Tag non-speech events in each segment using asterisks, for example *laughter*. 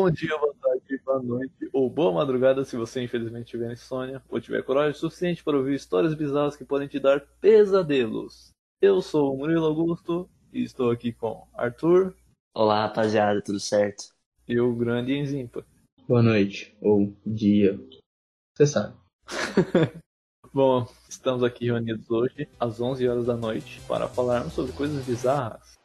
Bom dia, boa tarde, boa noite ou boa madrugada se você infelizmente tiver insônia ou tiver coragem suficiente para ouvir histórias bizarras que podem te dar pesadelos. Eu sou o Murilo Augusto e estou aqui com Arthur Olá, rapaziada, tudo certo? e o grande Enzimpa. Boa noite, ou dia. Você sabe. *laughs* Bom, estamos aqui reunidos hoje às 11 horas da noite para falarmos sobre coisas bizarras.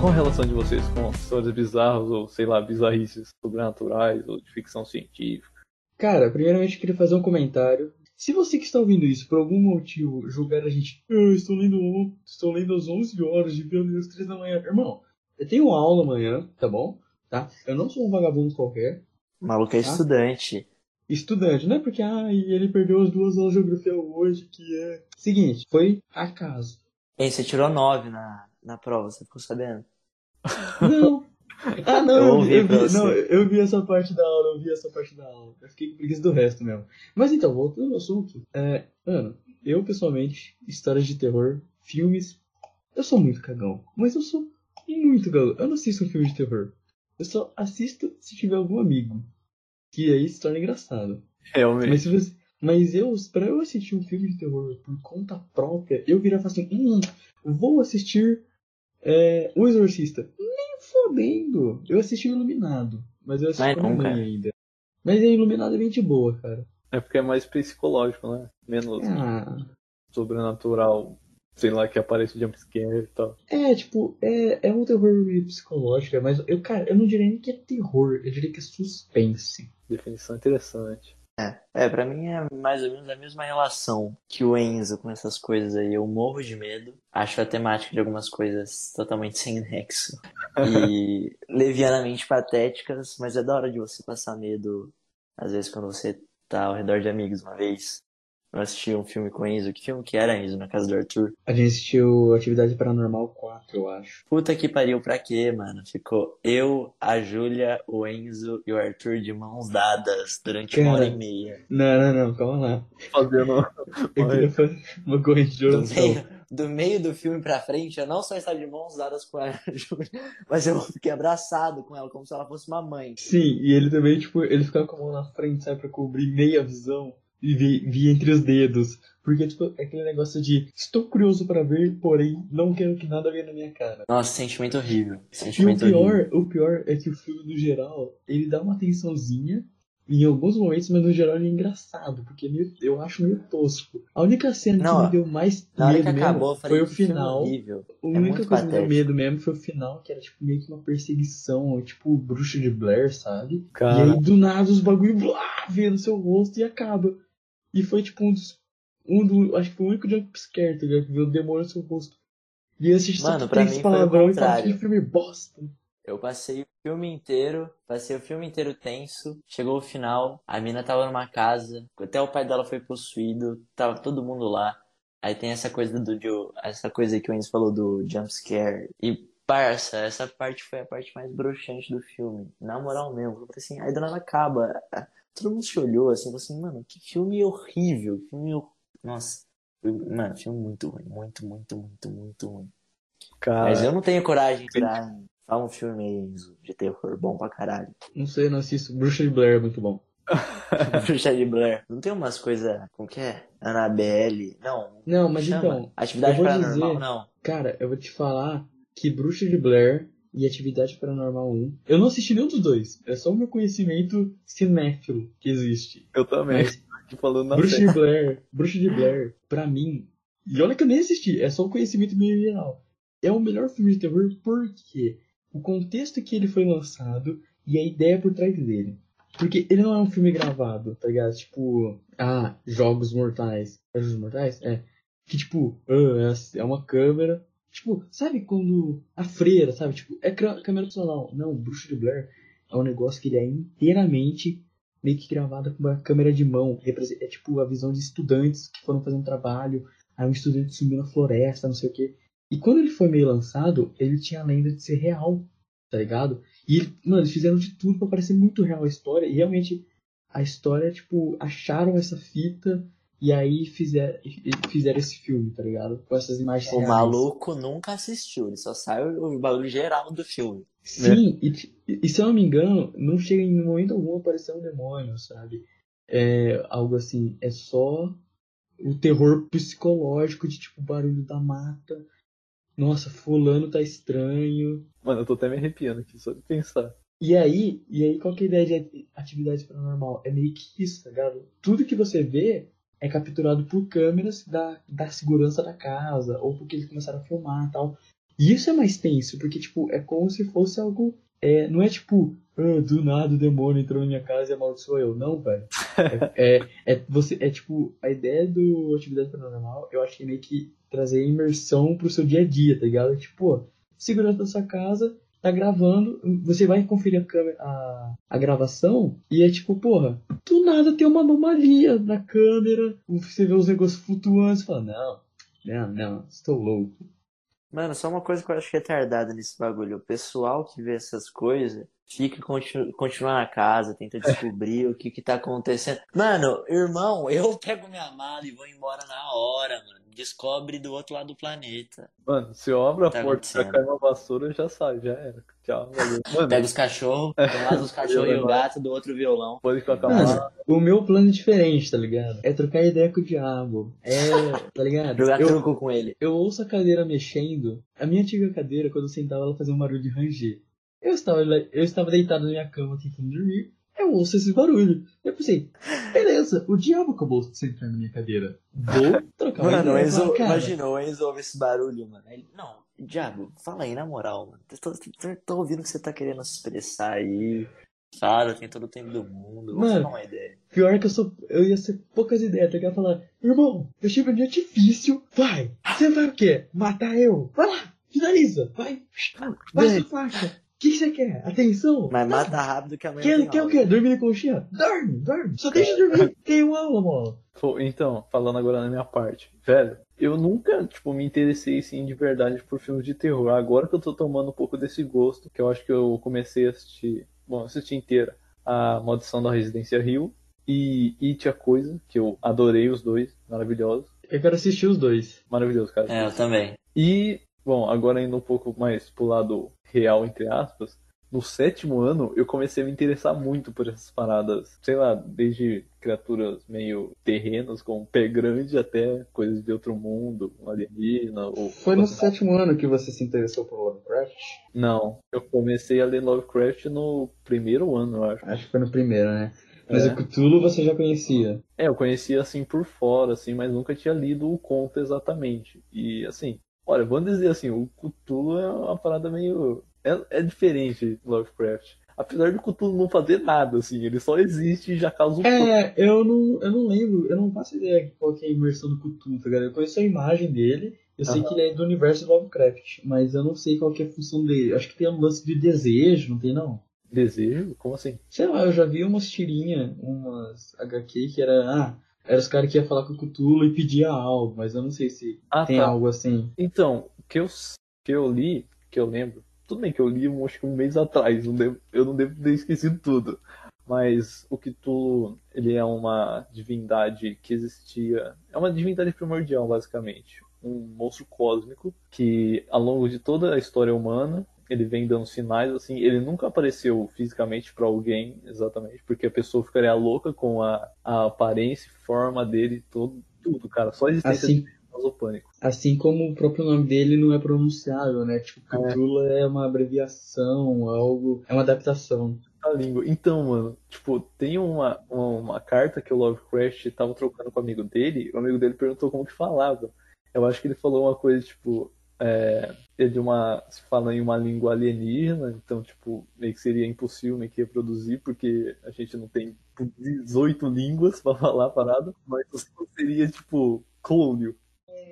Qual a relação de vocês com histórias bizarras ou, sei lá, bizarrices sobrenaturais ou de ficção científica? Cara, primeiramente eu queria fazer um comentário. Se você que está ouvindo isso, por algum motivo, julgar a gente, eu estou lendo, estou lendo às 11 horas, devia ler às 3 da manhã. Irmão, eu tenho aula amanhã, tá bom? Tá? Eu não sou um vagabundo qualquer. O maluco é Ah. estudante. Estudante, não é porque, ah, e ele perdeu as duas aulas de geografia hoje, que é... Seguinte, foi acaso. Ei, você tirou 9 na, na prova, você ficou sabendo? Não. Ah, não, Eu eu, ouvi vi, eu vi, não, eu vi essa parte da aula, eu vi essa parte da aula. Eu fiquei com preguiça do resto mesmo. Mas então, voltando ao assunto, é, mano, eu pessoalmente, histórias de terror, filmes, eu sou muito cagão. Mas eu sou muito cagão. Eu não assisto um filme de terror. Eu só assisto se tiver algum amigo. Que aí se torna engraçado. Realmente. Mas se você. Mas eu, pra eu assistir um filme de terror por conta própria, eu viria e falar assim, hum, vou assistir é, O Exorcista. Nem fodendo. Eu assisti o Iluminado, mas eu assisti Mas com a cara. ainda. Mas a Iluminado é bem de boa, cara. É porque é mais psicológico, né? Menos Ah, sobrenatural, sei lá, que aparece jumpscare e tal. é, tipo, é, é um terror meio psicológico, é mais. Eu, cara, eu não diria nem que é terror, eu diria que é suspense. Definição interessante. É, é, pra mim é mais ou menos a mesma relação que o Enzo com essas coisas aí. Eu morro de medo, acho a temática de algumas coisas totalmente *laughs* sem nexo e *laughs* levianamente patéticas, mas é da hora de você passar medo, às vezes, quando você tá ao redor de amigos. Uma vez eu assisti um filme com o Enzo, que filme que era, Enzo, na casa do Arthur? A gente assistiu Atividade Paranormal 4, eu acho. Puta que pariu, pra quê, mano? Ficou eu, a Júlia, o Enzo e o Arthur de mãos dadas durante uma hora e Cara. meia. Não, não, não, calma lá. Fazendo. *laughs* Eu Oi. queria fazer uma corrente de Do oração. meio, do meio do filme pra frente, eu não só estava de mãos dadas com a *laughs* Júlia, mas eu fiquei abraçado com ela, como se ela fosse uma mãe. Sim, e ele também, tipo, ele ficava com a mão na frente, sabe, pra cobrir meia visão e vi- via entre os dedos. Porque, tipo, é aquele negócio de estou curioso pra ver, porém não quero que nada venha na minha cara. Nossa, sentimento horrível. E o Sentimento horrível. pior, o pior é que o filme, no geral, ele dá uma atençãozinha em alguns momentos, mas no geral ele é engraçado, porque é meio- eu acho meio tosco. A única cena Não, que me deu mais medo mesmo acabou, falei foi o filme final. A É única muito coisa que me deu medo mesmo foi o final, que era tipo meio que uma perseguição, tipo bruxa de Blair, sabe? E Cara, aí do nada os bagulho blá, vê no seu rosto e acaba. E foi tipo um dos. Um do. Acho que foi o único jump scare, tá ligado? Que viu o demônio no seu rosto. E eu assisti Mano, só pra três mim palavrão e falei, que filme bosta. Eu passei o filme inteiro, passei o filme inteiro tenso, chegou o final, a mina tava numa casa, até o pai dela foi possuído, tava todo mundo lá. Aí tem essa coisa do, do essa coisa que o Enzo falou do jump scare. E parça, essa parte foi a parte mais broxante do filme, na moral mesmo. Eu falei assim, aí do nada acaba. Todo mundo se olhou assim, falou assim, mano, que filme horrível, que filme Nossa, mano, filme muito ruim, muito, muito, muito, muito ruim. cara. Mas eu não tenho coragem de entrar em. Fala um filme aí, de terror bom pra caralho. Não sei, não assisto. Bruxa de Blair é muito bom. *laughs* Bruxa de Blair. Não tem umas coisas. Como que é? Annabelle. Não. Não, mas chama. então, Atividade paranormal, dizer- não. cara, eu vou te falar que Bruxa de Blair e Atividade Paranormal 1. Eu não assisti nenhum dos dois. É só o meu conhecimento cinéfilo que existe. Eu também. Mas falando na Bruxa de Blair, Bruxa de Blair, pra mim, e olha que eu nem assisti, é só o conhecimento meio geral. É o melhor filme de terror porque o contexto que ele foi lançado e a ideia por trás dele. Porque ele não é um filme gravado, tá ligado? Tipo, ah, Jogos Mortais. É Jogos Mortais? É. Que tipo, ah, é é uma câmera. Tipo, sabe quando a freira, sabe? Tipo, é câmera profissional. Não, Bruxa de Blair é um negócio que ele é inteiramente meio que gravada com uma câmera de mão. É tipo a visão de estudantes que foram fazer um trabalho. Aí um estudante sumiu na floresta, não sei o quê. E quando ele foi meio lançado, ele tinha a lenda de ser real, tá ligado? E, mano, eles fizeram de tudo pra parecer muito real a história. E realmente, a história, tipo, acharam essa fita E aí fizeram, fizeram esse filme, tá ligado? Com essas imagens O reais. maluco nunca assistiu, ele só sabe o bagulho geral do filme. Sim, e, e se eu não me engano, não chega em momento algum a aparecer um demônio, sabe? É algo assim, é só o terror psicológico de tipo barulho da mata. Nossa, fulano tá estranho. Mano, eu tô até me arrepiando aqui só de pensar. E aí, e aí qual que é a ideia de atividade paranormal? É meio que isso, tá ligado? Tudo que você vê é capturado por câmeras da, da segurança da casa, ou porque eles começaram a filmar tal. E isso é mais tenso, porque, tipo, é como se fosse algo. É, não é tipo, ah, do nada o demônio entrou na minha casa e amaldiçoou eu. Não, velho. É, é, é, você, é tipo, a ideia do Atividade Paranormal, eu acho que é meio que trazer imersão pro seu dia a dia, tá ligado? Tipo, segurança da sua casa, tá gravando, você vai conferir a, câmera, a, a gravação e é tipo, porra, do nada tem uma anomalia na câmera, você vê os negócios flutuantes fala, não, não, não, estou louco. Mano, só uma coisa que eu acho retardada nesse bagulho. O pessoal que vê essas coisas fica continu, continua na casa, tenta descobrir o que que tá acontecendo. Mano, irmão, *laughs* eu pego minha mala e vou embora na hora, mano. Descobre do outro lado do planeta. Mano, se eu abro a Tá porta pra acontecendo. cair uma vassoura, já sai, já era. Tchau, valeu. *laughs* Mano, Pega os cachorros, um lado os cachorros e o *laughs* gato, do outro violão. pode ficar Mano, calado. o meu plano é diferente, tá ligado? É trocar ideia com o diabo. É, tá ligado? Jogar Eu, truco com ele. eu ouço a cadeira mexendo. A minha antiga cadeira, quando eu sentava, ela fazia um barulho de ranger. Eu estava, eu estava deitado na minha cama tentando dormir. Eu ouço esse barulho. Eu pensei, beleza, o diabo acabou de sentar na minha cadeira. Vou trocar Mano, o. Enzo, imagina, o Enzo ouve esse barulho, mano. Ele, não, Diabo, fala aí na moral, mano. Tô, tô, tô ouvindo que você tá querendo se expressar aí. Fala, tem todo o tempo do mundo. Mano. trocar uma ideia. Pior que eu sou. Eu ia ser poucas ideias, tá ligado? Falar, irmão, eu tive um dia difícil. Vai! Você vai o quê? Matar eu? Vai lá! Finaliza! Vai! Passa a faixa! O que que você quer? Atenção! Mas mata rápido que amanhã Quer, tem quer o aula. quê? Dormir na conchinha? Dorme, dorme! Só deixa dormir! *laughs* Tem uma aula, mola! Pô, Então, falando agora na minha parte. Velho, eu nunca, tipo, me interessei, assim, de verdade por filmes de terror. Agora que eu tô tomando um pouco desse gosto, que eu acho que eu comecei a assistir, bom, eu assisti inteira, A Maldição da Residência Rio e It a Coisa, que eu adorei os dois, maravilhosos. Eu quero assistir os dois. Maravilhoso, cara. É, eu também. E, bom, agora indo um pouco mais pro lado real, entre aspas, no sétimo ano eu comecei a me interessar muito por essas paradas, sei lá, desde criaturas meio terrenas, como pé grande, até coisas de outro mundo, alienígena, ou... Foi no sétimo ano que você se interessou por Lovecraft? Não, eu comecei a ler Lovecraft no primeiro ano, eu acho. Acho que foi no primeiro, né? Mas É. o Cthulhu você já conhecia. É, eu conhecia assim por fora, assim, mas nunca tinha lido o conto exatamente. E assim, olha, vamos dizer assim, o Cthulhu é uma parada meio. É, é diferente de Lovecraft. Apesar do Cthulhu não fazer nada, assim, ele só existe e já causa um É, eu não, eu não lembro, eu não faço ideia de qual que é a imersão do Cthulhu, tá ligado? Eu conheço a imagem dele, eu sei que ele é do universo de Lovecraft, mas eu não sei qual que é a função dele. Acho que tem um lance de desejo, não tem não? desejo. Como assim? Sei lá, eu já vi umas tirinhas, umas HQ que era, ah, era os caras que iam falar com o Cthulhu e pedia algo, mas eu não sei se Ah, tem tá. algo assim. Então, o que eu, que eu li, que eu lembro, tudo bem que eu li um, acho que um mês atrás, não devo- eu não devo ter esquecido tudo. Mas o Cthulhu, ele é uma divindade que existia, é uma divindade primordial, basicamente. Um monstro cósmico que, ao longo de toda a história humana, ele vem dando sinais, assim, ele nunca apareceu fisicamente para alguém, exatamente, porque a pessoa ficaria louca com a, a aparência e forma dele, todo, tudo, cara. Só a existência Assim, dele causou pânico. assim como o próprio nome dele não é pronunciável, né? Tipo, Cthulhu é uma abreviação, algo, é uma adaptação. a língua. Então, mano, tipo, tem uma, uma, uma carta que o Lovecraft tava trocando com o amigo dele, o amigo dele perguntou como que falava. Eu acho que ele falou uma coisa, tipo, é, é de uma. se fala em uma língua alienígena, então, tipo, meio que seria impossível meio que reproduzir, porque a gente não tem 18 línguas pra *laughs* falar a parada, mas seria, tipo, clônio.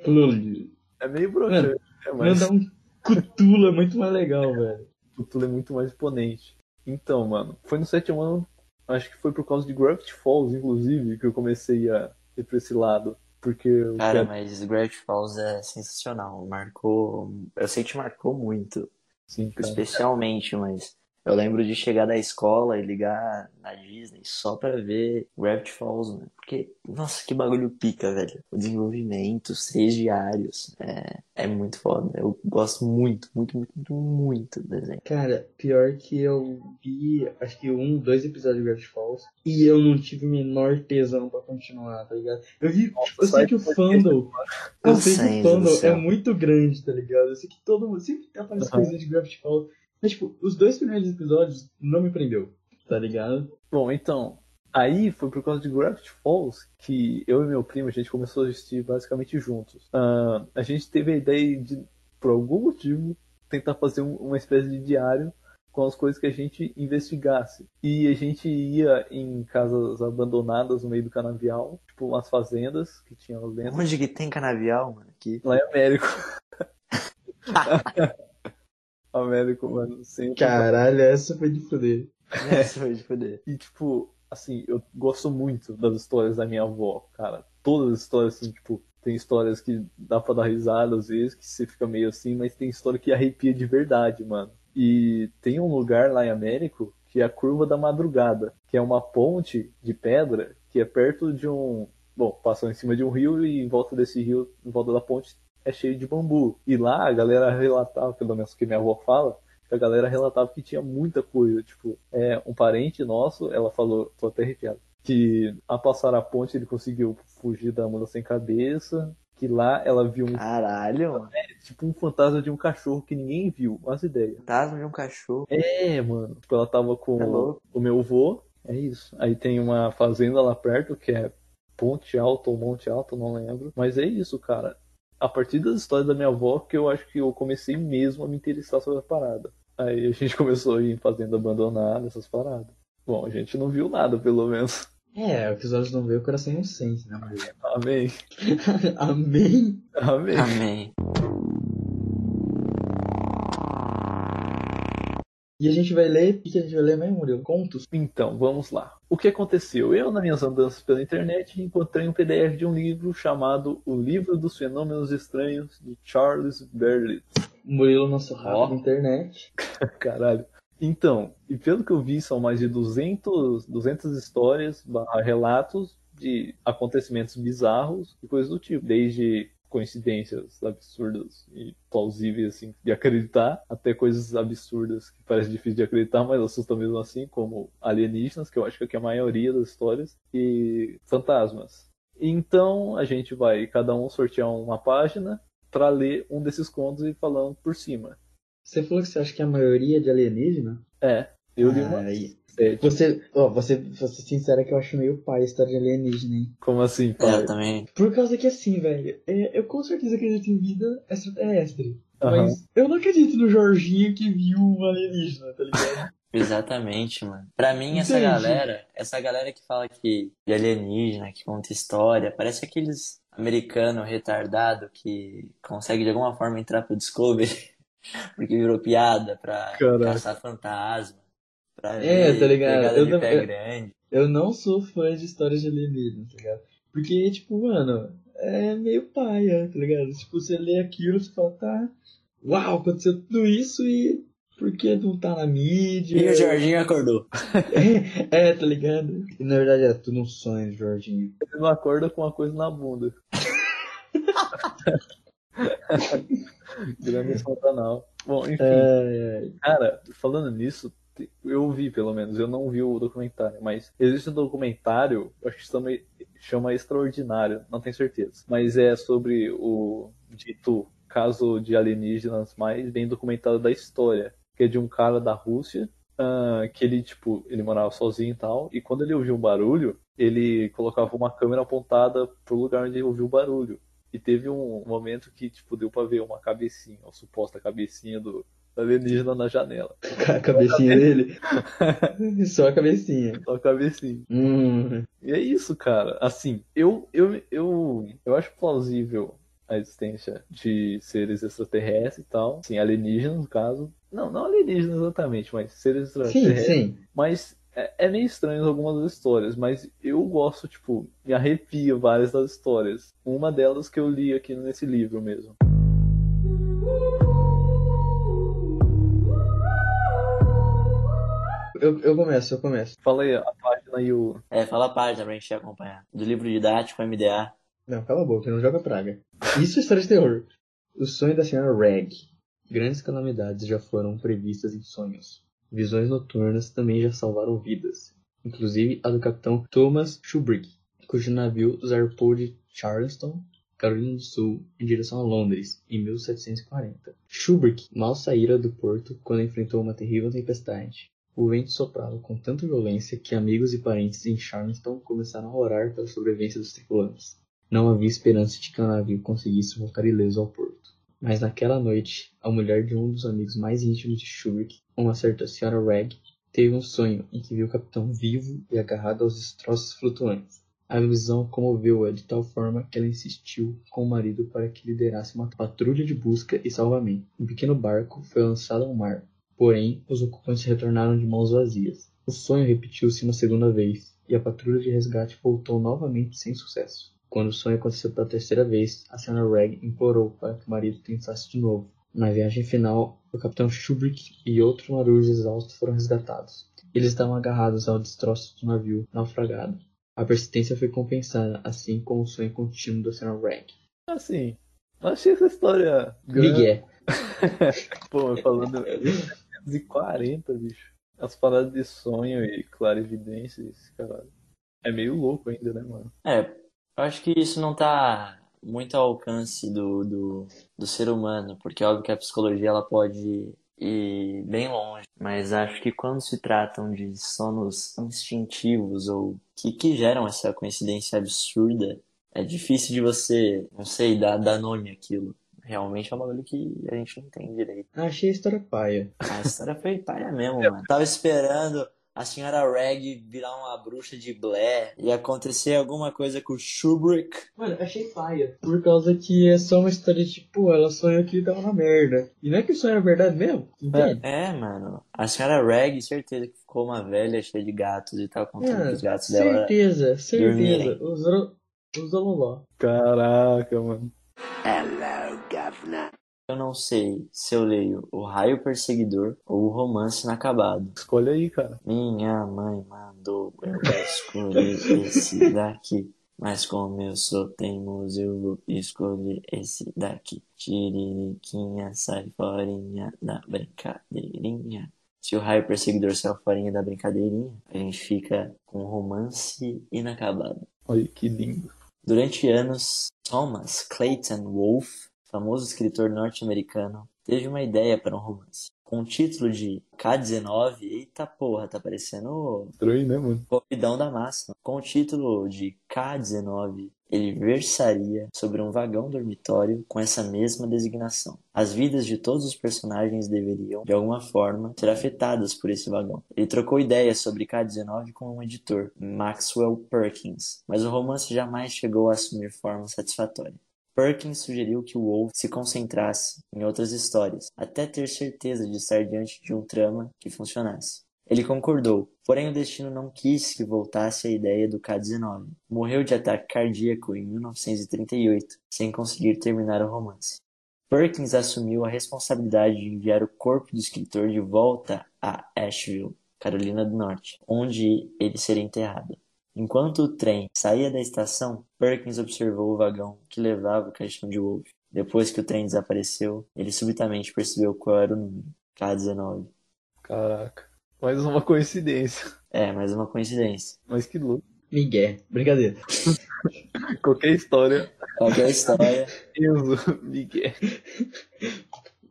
Cthulhu. É meio broxante, né, mas Mandar um é muito mais legal, velho. Cthulhu é muito mais imponente. Então, mano, foi no sétimo ano, acho que foi por causa de Gravity Falls, inclusive, que eu comecei a ir pra esse lado. Porque Cara, quero- mas Gravity Falls é sensacional. Marcou. Eu sei que te marcou muito. Sim. Especialmente, mas. Eu lembro de chegar da escola e ligar na Disney só pra ver Gravity Falls, né? Porque, nossa, que bagulho pica, velho. O desenvolvimento, os três diários, é, é muito foda. Eu gosto muito, muito, muito, muito, muito do desenho. Cara, pior que eu vi, acho que um, dois episódios de Gravity Falls e eu não tive o menor tesão pra continuar, tá ligado? Eu vi, tipo, eu sei que o fandom, eu sei que o fandom é muito grande, tá ligado? Eu sei que todo mundo, sempre aparece Aham. coisa de Gravity Falls, mas tipo, os dois primeiros episódios não me prendeu, tá ligado? Bom, então, aí foi por causa de Gravity Falls que eu e meu primo, a gente começou a assistir basicamente juntos. Ah, a gente teve a ideia de, por algum motivo, tentar fazer um- uma espécie de diário com as coisas que a gente investigasse. E a gente ia em casas abandonadas no meio do canavial, tipo umas fazendas que tinham lá dentro. Onde que tem canavial, mano? Aqui. Lá em Américo. *laughs* Américo, mano, sempre. Caralho, essa foi de foder. Essa foi de foder. E, tipo, assim, eu gosto muito das histórias da minha avó, cara. Todas as histórias, assim, tipo, tem histórias que dá pra dar risada às vezes, que você fica meio assim, mas tem história que arrepia de verdade, mano. E tem um lugar lá em Américo que é a Curva da Madrugada, que é uma ponte de pedra que é perto de um. Bom, passou em cima de um rio e em volta desse rio, em volta da ponte, é cheio de bambu. E lá a galera relatava, pelo menos que minha avó fala, que a galera relatava que tinha muita coisa. Tipo, é, um parente nosso, ela falou, tô até arrepiado, que a passar a ponte ele conseguiu fugir da mula sem cabeça, que lá ela viu um, Caralho, mano. tipo um fantasma de um cachorro que ninguém viu, as ideias. Fantasma de um cachorro. É, mano. Tipo, ela tava com É o meu avô, é isso. Aí tem uma fazenda lá perto que é Ponte Alto ou Monte Alto, não lembro. Mas é isso, cara. A partir das histórias da minha avó que eu acho que eu comecei mesmo a me interessar sobre a parada. Aí a gente *laughs* começou a ir em fazenda abandonada, essas paradas. Bom, a gente não viu nada, pelo menos. É, o que os olhos não veem, o coração não sente, né, Murilo? *laughs* Amém. Amém? Amém. Amém. E a gente vai ler, o que a gente vai ler mesmo, Murilo? Contos? Então, vamos lá. O que aconteceu? Eu, nas minhas andanças pela internet, encontrei um PDF de um livro chamado O Livro dos Fenômenos Estranhos, de Charles Berlitz. Murilo, nosso rato da internet. *laughs* Caralho. Então, e pelo que eu vi, são mais de 200, 200 histórias, barra relatos de acontecimentos bizarros e coisas do tipo. Desde coincidências absurdas e plausíveis, assim, de acreditar, até coisas absurdas que parecem difíceis de acreditar, mas assustam mesmo assim, como alienígenas, que eu acho que é a maioria das histórias, e fantasmas. Então, a gente vai, cada um sortear uma página para ler um desses contos e falando por cima. Você falou que você acha que a maioria é de alienígena? É, eu li uma Ai, sete. Você, ó, você, vou ser sincera que eu acho meio pai a história de alienígena, hein? Como assim, É, pai? eu também. Por causa que assim, velho, é, eu com certeza acredito em vida extraterrestre. Aham. Mas eu não acredito no Jorginho que viu um alienígena, tá ligado? *laughs* Exatamente, mano. Pra mim, essa Entendi. galera, essa galera que fala que de alienígena, que conta história, parece aqueles americano retardado que consegue de alguma forma entrar pro Discovery *laughs* porque virou piada pra Caraca. caçar fantasma. Pra É, ver tá ligado? Eu de não- pé eu- grande. Eu não sou fã de histórias de alienígena, tá ligado? Porque, tipo, mano, é meio paia, tá ligado? Tipo, você lê aquilo, você fala, tá, uau, aconteceu tudo isso e por que não tá na mídia? E o Jorginho acordou. *laughs* É, tá ligado? E na verdade é tudo um sonho, Jorginho. Ele não acorda com uma coisa na bunda. *laughs* Grande Pantanal. Bom, enfim, É, é. cara, falando nisso, eu vi pelo menos, eu não vi o documentário, mas existe um documentário, acho que chama, chama Extraordinário, não tenho certeza. Mas é sobre o dito caso de alienígenas mais bem documentado da história, que é de um cara da Rússia, ah, que ele, tipo, ele morava sozinho e tal, e quando ele ouvia um barulho, ele colocava uma câmera apontada pro lugar onde ele ouviu o barulho. E teve um momento que, tipo, deu pra ver uma cabecinha, uma suposta cabecinha do alienígena na janela. A cabecinha dele. *laughs* Só a cabecinha. Só a cabecinha. Hum. E é isso, cara. Assim, eu, eu, eu, eu acho plausível a existência de seres extraterrestres e tal. Assim, alienígenas, no caso. Não, não alienígenas exatamente, mas seres Sim, extraterrestres. sim. Mas é, é meio estranho algumas das histórias, mas eu gosto, tipo, me arrepia várias das histórias. Uma delas que eu li aqui nesse livro mesmo. Eu, eu começo, eu começo. Fala aí a página e o. É, fala a página pra gente acompanhar. Do livro didático MDA. Não, cala a boca, não joga praga. Isso é história de terror. O sonho da senhora Reg. Grandes calamidades já foram previstas em sonhos. Visões noturnas também já salvaram vidas. Inclusive a do capitão Thomas Shubrick, cujo navio zarpou de Charleston, Carolina do Sul, em direção a Londres, em 1740. Shubrick mal saíra do porto quando enfrentou uma terrível tempestade. O vento soprava com tanta violência que amigos e parentes em Charleston começaram a orar pela sobrevivência dos tripulantes. Não havia esperança de que o navio conseguisse voltar ileso ao porto. Mas naquela noite, a mulher de um dos amigos mais íntimos de Shubrick, uma certa senhora Reg, teve um sonho em que viu o capitão vivo e agarrado aos destroços flutuantes. A visão comoveu-a de tal forma que ela insistiu com o marido para que liderasse uma patrulha de busca e salvamento. Um pequeno barco foi lançado ao mar, porém os ocupantes retornaram de mãos vazias. O sonho repetiu-se uma segunda vez e a patrulha de resgate voltou novamente sem sucesso. Quando o sonho aconteceu pela terceira vez, a senhora Reg implorou para que o marido tentasse de novo. Na viagem final, o capitão Shubrick e outro marujo exausto foram resgatados. Eles estavam agarrados ao destroço do navio naufragado. A persistência foi compensada, assim como o sonho contínuo da senhora Reg. Assim, achei essa história. Miguel. *laughs* Pô, mas falando. 1940, bicho. As paradas de sonho e clarividências, caralho. É meio louco ainda, né, mano? É, eu acho que isso não tá muito ao alcance do, do, do ser humano, porque é óbvio que a psicologia ela pode ir bem longe, mas acho que quando se tratam de sonos instintivos ou que, que geram essa coincidência absurda, é difícil de você, não sei, dar, dar nome àquilo. Realmente é um bagulho que a gente não entende direito. Achei a história paia. A história foi paia mesmo, *laughs* mano. Tava esperando a senhora Reg virar uma bruxa de Blair e acontecer alguma coisa com o Shubrick. Mano, achei paia. Por causa que é só uma história de, tipo, ela sonhou que tava na merda. E não é que o sonho era verdade mesmo? Entende? É, mano. A senhora Reg, certeza que ficou uma velha cheia de gatos e tava contando que os gatos dela. certeza, certeza. Usou, usou loló. Caraca, mano. Eu não sei se eu leio O Raio Perseguidor ou O Romance Inacabado. Escolhe aí, cara. Minha mãe mandou eu escolher esse *laughs* daqui. Mas como eu sou teimoso, eu vou escolher esse daqui. Tiririquinha, sai forinha da brincadeirinha. Se o raio perseguidor sai forinha da brincadeirinha, a gente fica com um romance inacabado. Olha que lindo. Durante anos, Thomas Clayton Wolfe, famoso escritor norte-americano, teve uma ideia para um romance. Com o título de K-19, eita porra, tá parecendo Estranho, né, mano? Corridão da Massa. Com o título de K-19, ele versaria sobre um vagão dormitório com essa mesma designação. As vidas de todos os personagens deveriam, de alguma forma, ser afetadas por esse vagão. Ele trocou ideias sobre K-19 com um editor, Maxwell Perkins, mas o romance jamais chegou a assumir forma satisfatória. Perkins sugeriu que o Wolf se concentrasse em outras histórias, até ter certeza de estar diante de um trama que funcionasse. Ele concordou, porém o destino não quis que voltasse à ideia do K-19. Morreu de ataque cardíaco em 1938, sem conseguir terminar o romance. Perkins assumiu a responsabilidade de enviar o corpo do escritor de volta a Asheville, Carolina do Norte, onde ele seria enterrado. Enquanto o trem saía da estação, Perkins observou o vagão que levava o caixão de Wolf. Depois que o trem desapareceu, ele subitamente percebeu qual era o número. K-19. Caraca. Mais uma coincidência. É, mais uma coincidência. Mas que louco. Miguel. Brincadeira. *laughs* Qualquer história. Qualquer história. Enzo, Miguel.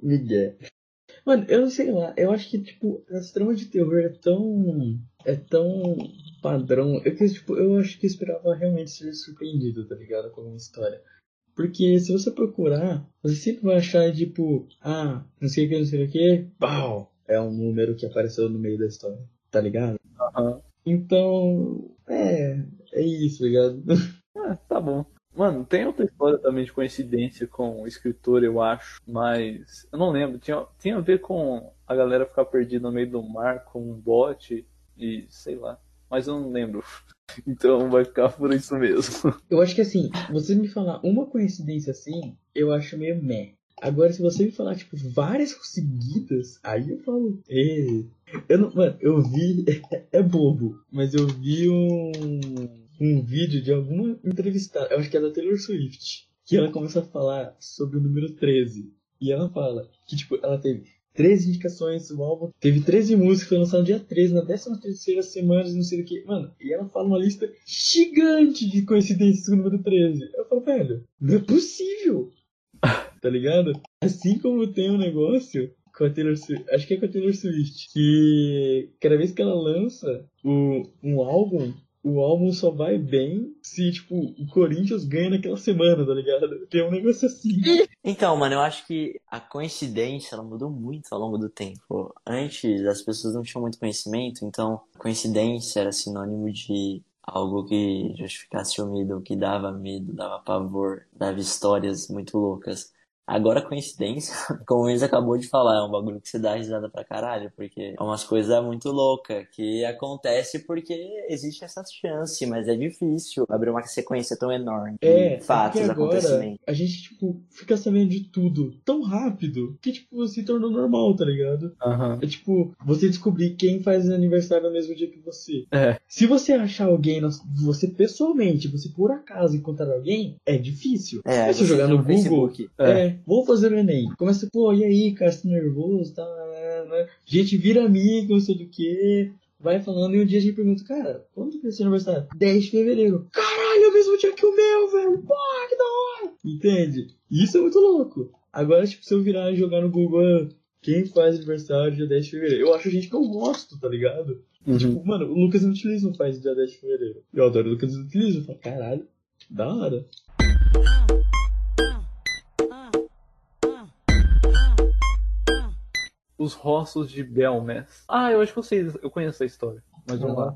Miguel. Mano, eu não sei lá. Eu acho que, tipo, as tramas de terror é tão. É tão padrão. Eu, que, tipo, eu acho que eu esperava realmente ser surpreendido, tá ligado? Com uma história. Porque se você procurar, você sempre vai achar, tipo, ah, não sei o que, não sei o que, pau! É um número que apareceu no meio da história, tá ligado? Aham. Então, é, é isso, tá ligado? *laughs* Ah, tá bom. Mano, tem outra história também de coincidência com o escritor, eu acho, mas eu não lembro. Tinha, tinha a ver com a galera ficar perdida no meio do mar com um bote e sei lá. Mas eu não lembro. *laughs* Então vai ficar por isso mesmo. *laughs* Eu acho que assim, você me falar uma coincidência assim, eu acho meio meh. Agora, se você me falar, tipo, várias seguidas, aí eu falo, eita, Eu não, mano, eu vi. *laughs* É bobo, mas eu vi um, um vídeo de alguma entrevistada, eu acho que é da Taylor Swift, que ela começa a falar sobre o número 13. E ela fala que, tipo, ela teve 13 indicações, o álbum teve 13 músicas, foi lançado no dia 13, na 13 terceira semana, não sei o que. Mano, e ela fala uma lista gigante de coincidências com o número 13. Eu falo, velho, não é possível. *laughs* tá ligado? Assim como tem um negócio com a Taylor Swift, acho que é com a Taylor Swift, que cada vez que ela lança o, um álbum, o álbum só vai bem se, tipo, o Corinthians ganha naquela semana, tá ligado? Tem um negócio assim. Então, mano, eu acho que a coincidência ela mudou muito ao longo do tempo. Antes as pessoas não tinham muito conhecimento, então coincidência era sinônimo de algo que justificasse o medo, que dava medo, dava pavor, dava histórias muito loucas. Agora, coincidência, *laughs* como o Enzo acabou de falar, é um bagulho que você dá risada pra caralho, porque é umas coisas muito loucas que acontece porque existe essa chance, mas é difícil abrir uma sequência tão enorme É, de fatos, é que agora acontecimentos. a gente, tipo, fica sabendo de tudo tão rápido que, tipo, se tornou normal, tá ligado? Aham. É tipo, você descobrir quem faz aniversário no mesmo dia que você. É. Se você achar alguém, você pessoalmente, você por acaso encontrar alguém, é difícil. É, aí Se jogar entra no Google, Facebook. é. Vou fazer o Enem. Começa, pô, e aí, cara, você tá nervoso, tá? né? Gente vira amigo, não sei do que. Vai falando e um dia a gente pergunta, cara, quando que é seu aniversário? 10 de fevereiro. Caralho, é o mesmo dia que o meu, velho. Pô, que da hora. Entende? Isso é muito louco. Agora, tipo, se eu virar e jogar no Google, ah, quem faz aniversário dia 10 de fevereiro? Eu acho gente que eu gosto, tá ligado? Uhum. Tipo, mano, o Lucas Utiliza faz dia 10 de fevereiro. Eu adoro o Lucas Utiliza. Eu falo, caralho, da hora. Os rostos de Belmez. Ah, eu acho que vocês, eu conheço a história. Mas vamos lá.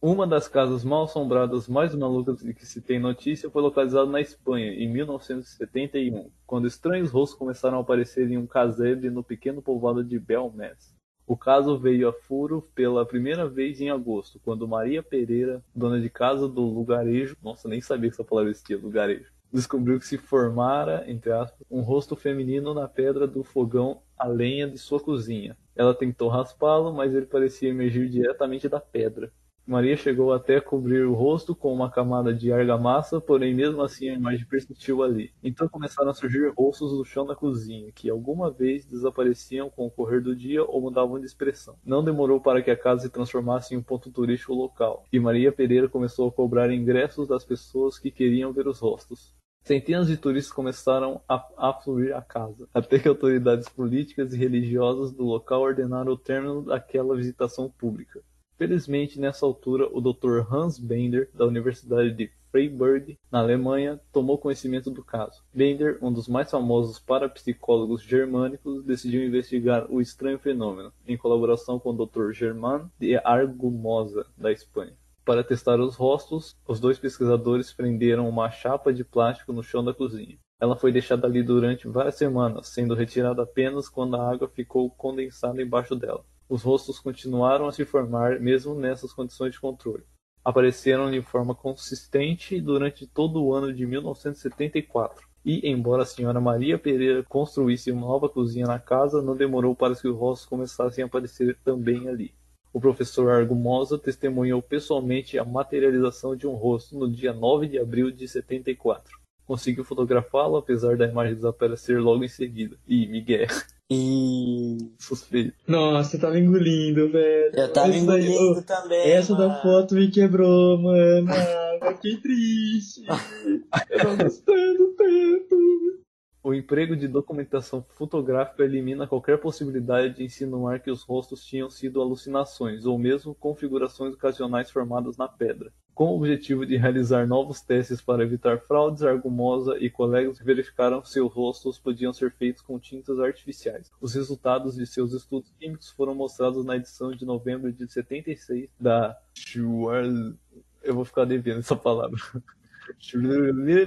Uma das casas mal assombradas mais malucas de que se tem notícia foi localizada na Espanha, em 1971, quando estranhos rostos começaram a aparecer em um casebre no pequeno povoado de Belmez. O caso veio a furo pela primeira vez em agosto, quando Maria Pereira, dona de casa do lugarejo, nossa, nem sabia que essa palavra existia, lugarejo, descobriu que se formara, entre aspas, um rosto feminino na pedra do fogão a lenha de sua cozinha. Ela tentou raspá-lo, mas ele parecia emergir diretamente da pedra. Maria chegou até cobrir o rosto com uma camada de argamassa, porém mesmo assim a imagem persistiu ali. Então começaram a surgir rostos do chão da cozinha, que alguma vez desapareciam com o correr do dia ou mudavam de expressão. Não demorou para que a casa se transformasse em um ponto turístico local, e Maria Pereira começou a cobrar ingressos das pessoas que queriam ver os rostos. Centenas de turistas começaram a afluir à casa, até que autoridades políticas e religiosas do local ordenaram o término daquela visitação pública. Felizmente, nessa altura, o Dr. Hans Bender, da Universidade de Freiburg, na Alemanha, tomou conhecimento do caso. Bender, um dos mais famosos parapsicólogos germânicos, decidiu investigar o estranho fenômeno, em colaboração com o Dr. Germán de Argumosa, da Espanha. Para testar os rostos, os dois pesquisadores prenderam uma chapa de plástico no chão da cozinha. Ela foi deixada ali durante várias semanas, sendo retirada apenas quando a água ficou condensada embaixo dela. Os rostos continuaram a se formar mesmo nessas condições de controle. Apareceram de forma consistente durante todo o ano de 1974. E, embora a senhora Maria Pereira construísse uma nova cozinha na casa, não demorou para que os rostos começassem a aparecer também ali. O professor Argumosa testemunhou pessoalmente a materialização de um rosto no dia 9 de abril de 74. Conseguiu fotografá-lo, apesar da imagem desaparecer logo em seguida. Ih, Miguel, E suspeito. Nossa, eu tava engolindo, velho. eu tava Essa engolindo também. Essa da mano. foto me quebrou, mano. Ah, fiquei triste. *laughs* Eu tô gostando tanto. O emprego de documentação fotográfica elimina qualquer possibilidade de insinuar que os rostos tinham sido alucinações ou mesmo configurações ocasionais formadas na pedra. Com o objetivo de realizar novos testes para evitar fraudes, Argumosa e colegas verificaram se os rostos podiam ser feitos com tintas artificiais. Os resultados de seus estudos químicos foram mostrados na edição de novembro de 76 da. Eu vou ficar devendo essa palavra. *laughs*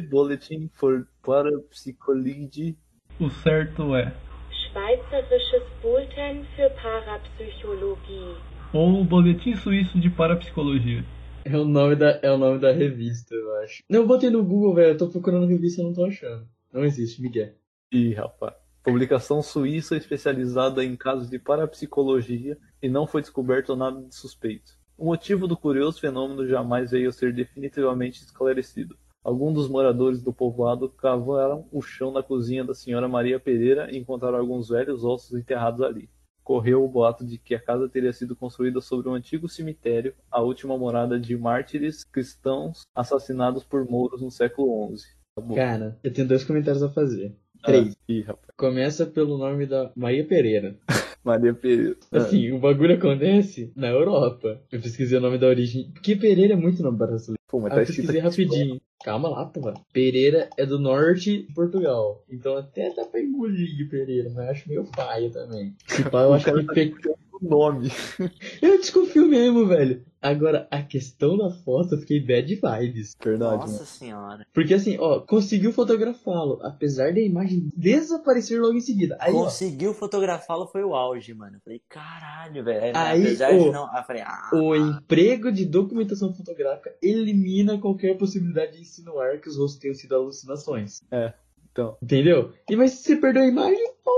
Bulletin for Parapsychology. O certo é Schweizerisches Bulletin für Parapsychologie. ou Boletim Suíço de Parapsicologia. É o nome da, é o nome da revista, eu acho. Não, eu botei no Google, velho. Eu tô procurando revista e não tô achando. Não existe, Miguel. Ih, rapaz. Publicação suíça especializada em casos de parapsicologia e não foi descoberto nada de suspeito. O motivo do curioso fenômeno jamais veio a ser definitivamente esclarecido. Alguns dos moradores do povoado cavaram o chão da cozinha da senhora Maria Pereira e encontraram alguns velhos ossos enterrados ali. Correu o boato de que a casa teria sido construída sobre um antigo cemitério, a última morada de mártires cristãos assassinados por mouros no século XI. Cara, eu tenho dois comentários a fazer. Ah, Três. ih. Começa pelo nome da Maria Pereira. *laughs* Maria Pereira. Ah, Assim, o bagulho acontece na Europa. Eu pesquisei o nome da origem. Porque Pereira é muito nome brasileiro. Pô, mas Aí tá eu pesquisei aqui, rapidinho. Calma lá, porra. Pereira é do norte de Portugal. Então até dá pra engolir Pereira, mas eu acho meio paia também. Se pá, eu *laughs* acho que pe- o nome. *laughs* Eu desconfio mesmo, velho. Agora, a questão da foto, eu fiquei bad vibes. Verdade, Nossa mano. senhora. Porque assim, ó, conseguiu fotografá-lo, apesar da imagem desaparecer logo em seguida. Aí, ó, Conseguiu fotografá-lo foi o auge, mano. Eu falei, caralho, velho. Aí, Apesar ô, de não. Falei, ah. o emprego de documentação fotográfica elimina qualquer possibilidade de insinuar que os rostos tenham sido alucinações. Então, Entendeu? E mas se você perdeu a imagem, pô,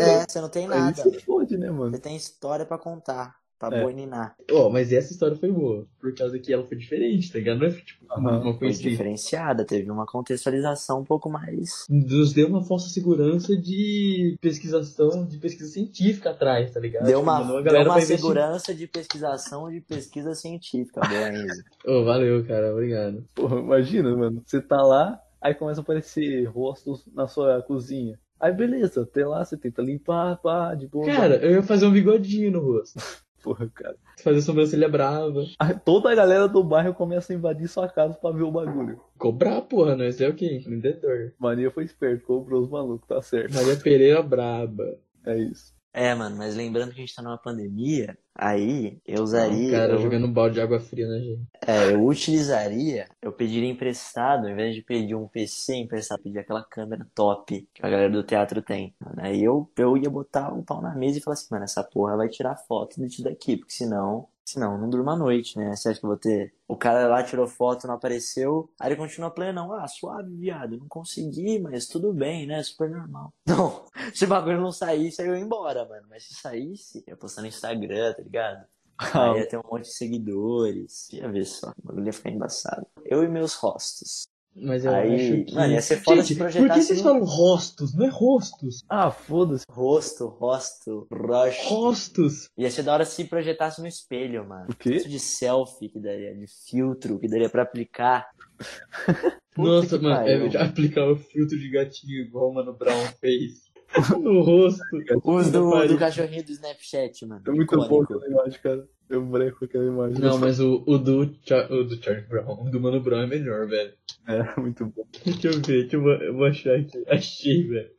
É, você não tem aí nada. se fode, né, mano? Você tem história pra contar, pra É. boininar. Ó, mas essa história foi boa, por causa que ela foi diferente, tá ligado? Não é tipo Aham, uma Foi coincidência. diferenciada, teve uma contextualização um pouco mais. Nos deu uma falsa segurança de pesquisação, de pesquisa científica atrás, tá ligado? Deu Tipo, uma, a deu uma segurança de pesquisação de pesquisa científica, boa, Enzo. *laughs* Ô, valeu, cara, obrigado. Porra, imagina, mano. Você tá lá, aí começa a aparecer rostos na sua cozinha. Aí beleza, até lá você tenta limpar, pá, de boa. Cara, eu ia fazer um bigodinho no rosto. *laughs* Porra, cara. Fazer sobrancelha brava. Aí toda a galera do bairro começa a invadir sua casa pra ver o bagulho. Cobrar, porra, nós é o quê? Empreendedor. Mania foi esperto, cobrou os malucos, tá certo. Maria Pereira braba. É isso. É, mano, mas lembrando que a gente tá numa pandemia, aí eu usaria. O cara eu- jogando um balde de água fria na gente. É, eu utilizaria, eu pediria emprestado, ao invés de pedir um PC emprestado, pedir aquela câmera top que a galera do teatro tem. Aí eu, eu ia botar o pau na mesa e falar assim, mano, essa porra vai tirar foto disso daqui, porque senão, senão não durmo à noite, né? Você acha que eu vou ter. O cara lá tirou foto, não apareceu, aí ele continua plenão, ah, suave, viado, não consegui, mas tudo bem, né? Super normal. *laughs* Não, se o bagulho não saísse, aí eu ia embora, mano. Mas se saísse, eu ia postar no Instagram, tá ligado? Ah, Aí ia ter um monte de seguidores. Ia ver só. O bagulho ia ficar embaçado. Eu e meus rostos. Mas eu Aí, acho que. mano, ia ser foda gente, se por que vocês falam rostos? Não é rostos. Ah, foda-se. Rosto, rosto, rush. Rostos. Ia ser da hora se projetasse no espelho, mano. O quê? Isso de selfie que daria, de filtro que daria pra aplicar. *laughs* Nossa, mano, pariu. é já aplicar o filtro de gatinho igual o Mano Brown fez. *laughs* no rosto. Os do, do cachorrinho do Snapchat, mano. É muito bom aquela imagem, cara. Eu breco aquela imagem. Não, mas o, o, do, Char- o do Charles Brown, o do Mano Brown é melhor, velho. É, *laughs* muito bom. Deixa eu ver, deixa eu, eu vou achar aqui. Achei, velho.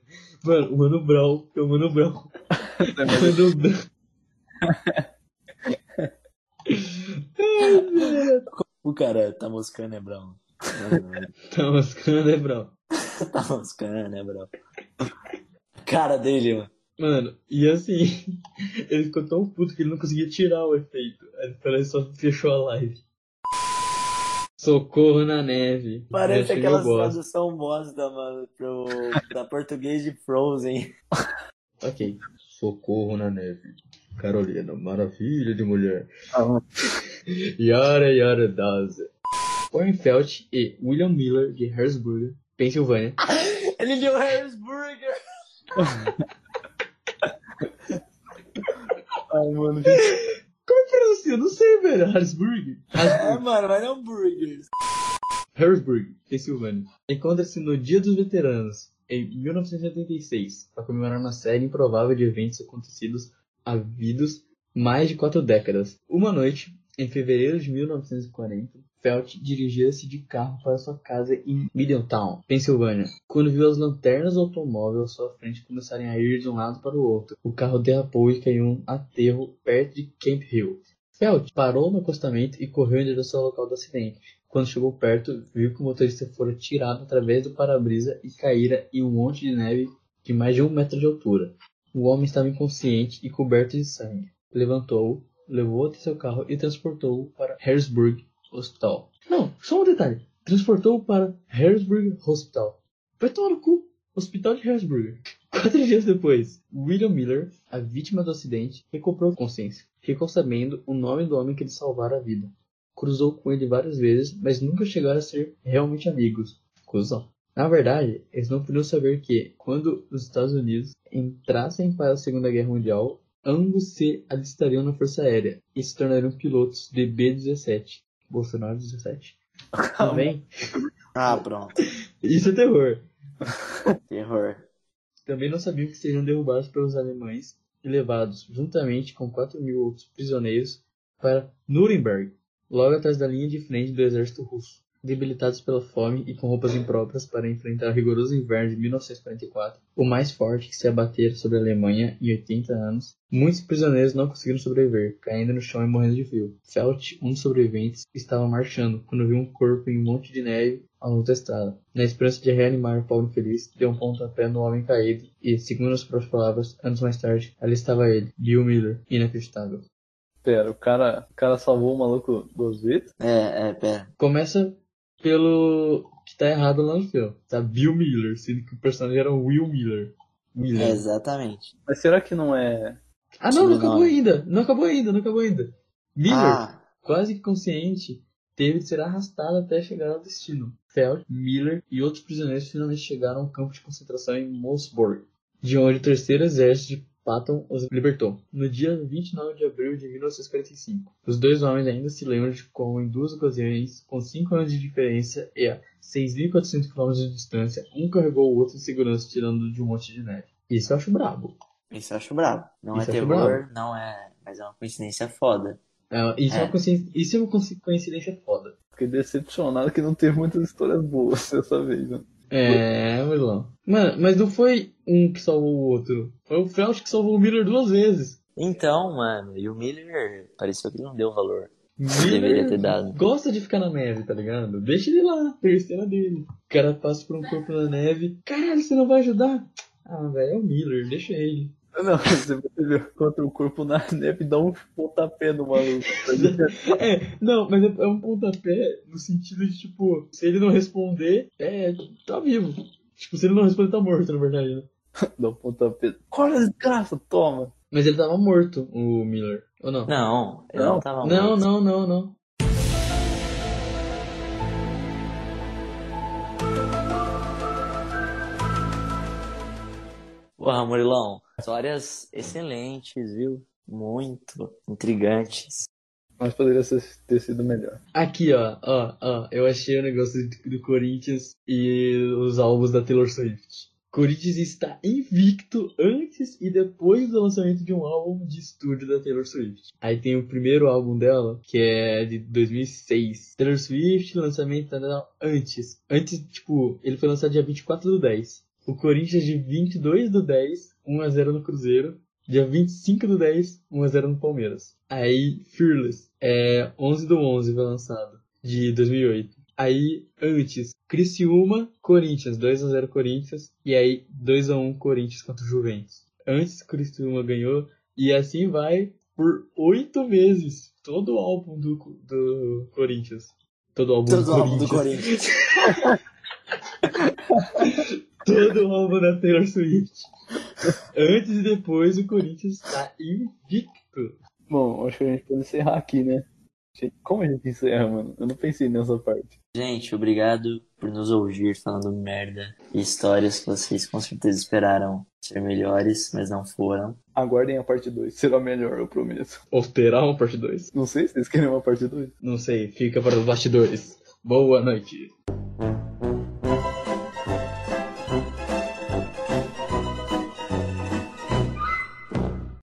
Mano, o Mano Brown, é o Mano Brown. É, O mas Mano Brown. Ai, velho. O cara tá moscando, né, Brown? Tá mascando, né, Brown? tá moscando, né, Brown? Cara dele, mano. Mano, e assim, *laughs* ele ficou tão puto que ele não conseguia tirar o efeito. Aí ele só fechou a live. Socorro na neve. Parece aquela tradução bosta, mano, pro, da português de Frozen. *laughs* Ok. Socorro na neve. Carolina, maravilha de mulher. Ah, *laughs* Yara Yara Daza. Warren Felt e William Miller de Harrisburg, Pensilvânia. Ele deu Harrisburger. Mano, gente. Como é que pronuncia? Eu não sei, velho. Harrisburg. É, mano, mas não burgers. Harrisburg, Pensilvânia. Encontra-se no Dia dos Veteranos, em 1976, para comemorar uma série improvável de eventos acontecidos havidos mais de quatro décadas. Uma noite, em fevereiro de 1940, Felt dirigia-se de carro para sua casa em Middletown, Pensilvânia, quando viu as lanternas do automóvel à sua frente começarem a ir de um lado para o outro. O carro derrapou e caiu em um aterro perto de Camp Hill. Felt parou no acostamento e correu em direção ao local do acidente. Quando chegou perto, viu que o motorista fora tirado através do para-brisa e caíra em um monte de neve de mais de um metro de altura. O homem estava inconsciente e coberto de sangue. Levantou-o, levou até seu carro e transportou-o para Harrisburg Hospital. Não, só um detalhe. Transportou-o para Harrisburg Hospital. Vai tomar no cu. Hospital de Harrisburg. *laughs* Quatro dias depois, William Miller, a vítima do acidente, recobrou consciência. Ficou sabendo o nome do homem que lhe salvara a vida. Cruzou com ele várias vezes, mas nunca chegaram a ser realmente amigos. Cusão. Na verdade, eles não podiam saber que, quando os Estados Unidos entrassem para a Segunda Guerra Mundial, ambos se alistariam na Força Aérea e se tornariam pilotos de B-17. Bolsonaro 17. Também, Ah, pronto. isso é terror. Terror. Também não sabiam que seriam derrubados pelos alemães e levados, juntamente com 4 mil outros prisioneiros, para Nuremberg, logo atrás da linha de frente do exército russo. Debilitados pela fome e com roupas impróprias para enfrentar o rigoroso inverno de 1944, o mais forte que se abatera sobre a Alemanha em 80 anos, muitos prisioneiros não conseguiram sobreviver, caindo no chão e morrendo de frio. Felt, um dos sobreviventes, estava marchando quando viu um corpo em um monte de neve ao longo da estrada. Na esperança de reanimar o pobre infeliz, deu um pontapé no homem caído e, segundo as próprias palavras, anos mais tarde, ali estava ele, Bill Miller, inacreditável. Pera, o cara, o cara salvou o maluco duas vezes? É, é, pera. Começa pelo que tá errado lá no filme. Tá Bill Miller, sendo que o personagem era o Will Miller. Miller. É, exatamente. Mas será que não é. ah, não, não acabou ainda. Não acabou ainda, não acabou ainda. Miller, Ah, quase que consciente, teve de ser arrastado até chegar ao destino. Feld, Miller e outros prisioneiros finalmente chegaram ao campo de concentração em Moosburg, de onde o terceiro exército de Patton os libertou, no dia 29 de abril de 1945. Os dois homens ainda se lembram de como, em duas ocasiões, com cinco anos de diferença e a 6.400 km de distância, um carregou o outro em segurança tirando de um monte de neve. Isso eu acho brabo. isso eu acho brabo. Não Isso é terror, não é. Mas é uma coincidência foda. É, isso, é. É. uma coincidência, isso é uma coinci- coincidência foda. Fiquei decepcionado que não teve muitas histórias boas *laughs* dessa vez, né? É, Murilão. Mano, mas não foi um que salvou o outro. Foi o Felt que salvou o Miller duas vezes. Então, mano, e o Miller pareceu que não deu valor. Miller Deveria ter dado. gosta de ficar na neve, tá ligado? Deixa ele lá, terceira dele. O cara passa por um corpo na neve. Caralho, você não vai ajudar? Ah, velho, é o Miller, deixa ele. Não, *laughs* você percebeu contra o corpo na neve dá um pontapé no maluco. *laughs* É, não, mas é é um pontapé no sentido de, tipo, se ele não responder, é, tá vivo. Tipo, se ele não responder, tá morto, na verdade, né? Dá um pontapé. Corre, desgraça, toma. Mas ele tava morto, o Miller. Ou não? Não, ele não, Não, tava não, morto. não, não, não. Porra, Murilão, histórias excelentes, viu? Muito intrigantes. Mas poderia ter sido melhor. Aqui, ó, ó, ó, eu achei o negócio do, Corinthians e os álbuns da Taylor Swift. Corinthians está invicto antes e depois do lançamento de um álbum de estúdio da Taylor Swift. Aí tem o primeiro álbum dela, que é de 2006. Taylor Swift, lançamento antes. Antes, tipo, ele foi lançado dia 24 do 10. O Corinthians de 22 do 10, 1x0 no Cruzeiro. Dia 25 do 10, 1x0 no Palmeiras. Aí, Fearless, é 11 do 11 foi lançado, de 2008. Aí, antes, Criciúma, Corinthians, 2x0 Corinthians. E aí, 2x1 Corinthians contra o Juventus. Antes, Criciúma ganhou. E assim vai por oito vezes. Todo o álbum do, do Corinthians. Todo o álbum Todo do álbum do Corinthians. *laughs* Todo o álbum da Taylor Swift. Antes e depois, o Corinthians está invicto. Bom, acho que a gente pode encerrar aqui, né? Como a gente encerra, mano? Eu não pensei nessa parte. Gente, obrigado por nos ouvir falando merda e histórias que vocês com certeza esperaram ser melhores, mas não foram. Aguardem a parte 2. Será melhor, eu prometo. Ou terá uma parte 2? Não sei se vocês querem uma parte 2. Não sei, fica para os bastidores. Boa noite.